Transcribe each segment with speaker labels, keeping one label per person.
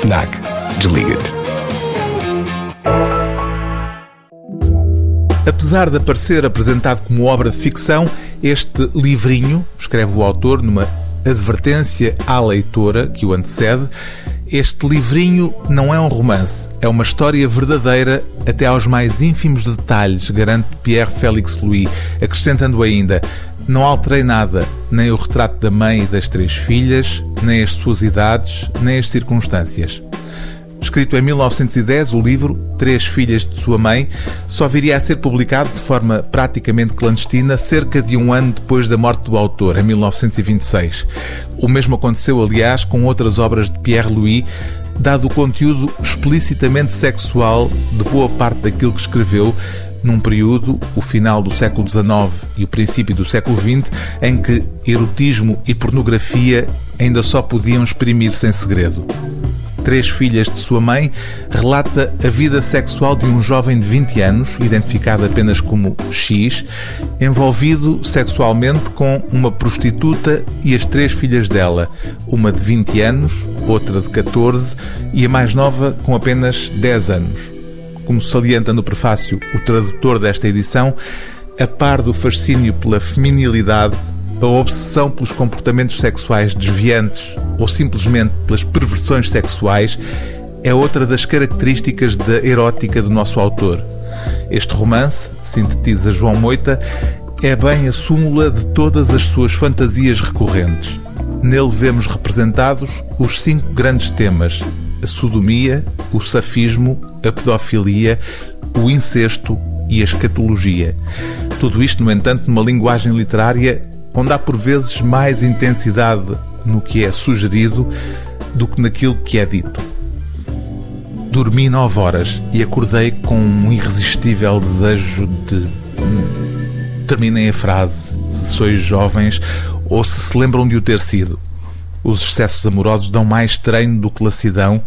Speaker 1: FNAC. Desliga-te.
Speaker 2: Apesar de aparecer apresentado como obra de ficção, este livrinho, escreve o autor numa advertência à leitora que o antecede, este livrinho não é um romance, é uma história verdadeira até aos mais ínfimos detalhes, garante Pierre Félix Louis, acrescentando ainda: não alterei nada, nem o retrato da mãe e das três filhas, nem as suas idades, nem as circunstâncias. Escrito em 1910, o livro Três Filhas de Sua Mãe só viria a ser publicado de forma praticamente clandestina cerca de um ano depois da morte do autor, em 1926. O mesmo aconteceu, aliás, com outras obras de Pierre Louis, dado o conteúdo explicitamente sexual de boa parte daquilo que escreveu, num período, o final do século XIX e o princípio do século XX, em que erotismo e pornografia ainda só podiam exprimir-se em segredo três filhas de sua mãe, relata a vida sexual de um jovem de 20 anos, identificado apenas como X, envolvido sexualmente com uma prostituta e as três filhas dela, uma de 20 anos, outra de 14 e a mais nova com apenas 10 anos. Como salienta no prefácio o tradutor desta edição, a par do fascínio pela feminilidade, a obsessão pelos comportamentos sexuais desviantes ou simplesmente pelas perversões sexuais é outra das características da erótica do nosso autor. Este romance, sintetiza João Moita, é bem a súmula de todas as suas fantasias recorrentes. Nele vemos representados os cinco grandes temas: a sodomia, o safismo, a pedofilia, o incesto e a escatologia. Tudo isto, no entanto, numa linguagem literária onde há por vezes mais intensidade no que é sugerido do que naquilo que é dito. Dormi nove horas e acordei com um irresistível desejo de. Terminem a frase, se sois jovens ou se se lembram de o ter sido. Os excessos amorosos dão mais treino do que lassidão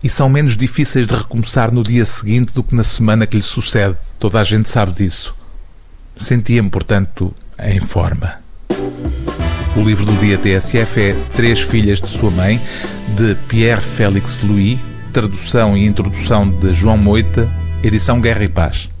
Speaker 2: e são menos difíceis de recomeçar no dia seguinte do que na semana que lhe sucede. Toda a gente sabe disso. Sentia-me, portanto, em forma. O livro do dia TSF é Três Filhas de Sua Mãe, de Pierre Félix Louis, tradução e introdução de João Moita, edição Guerra e Paz.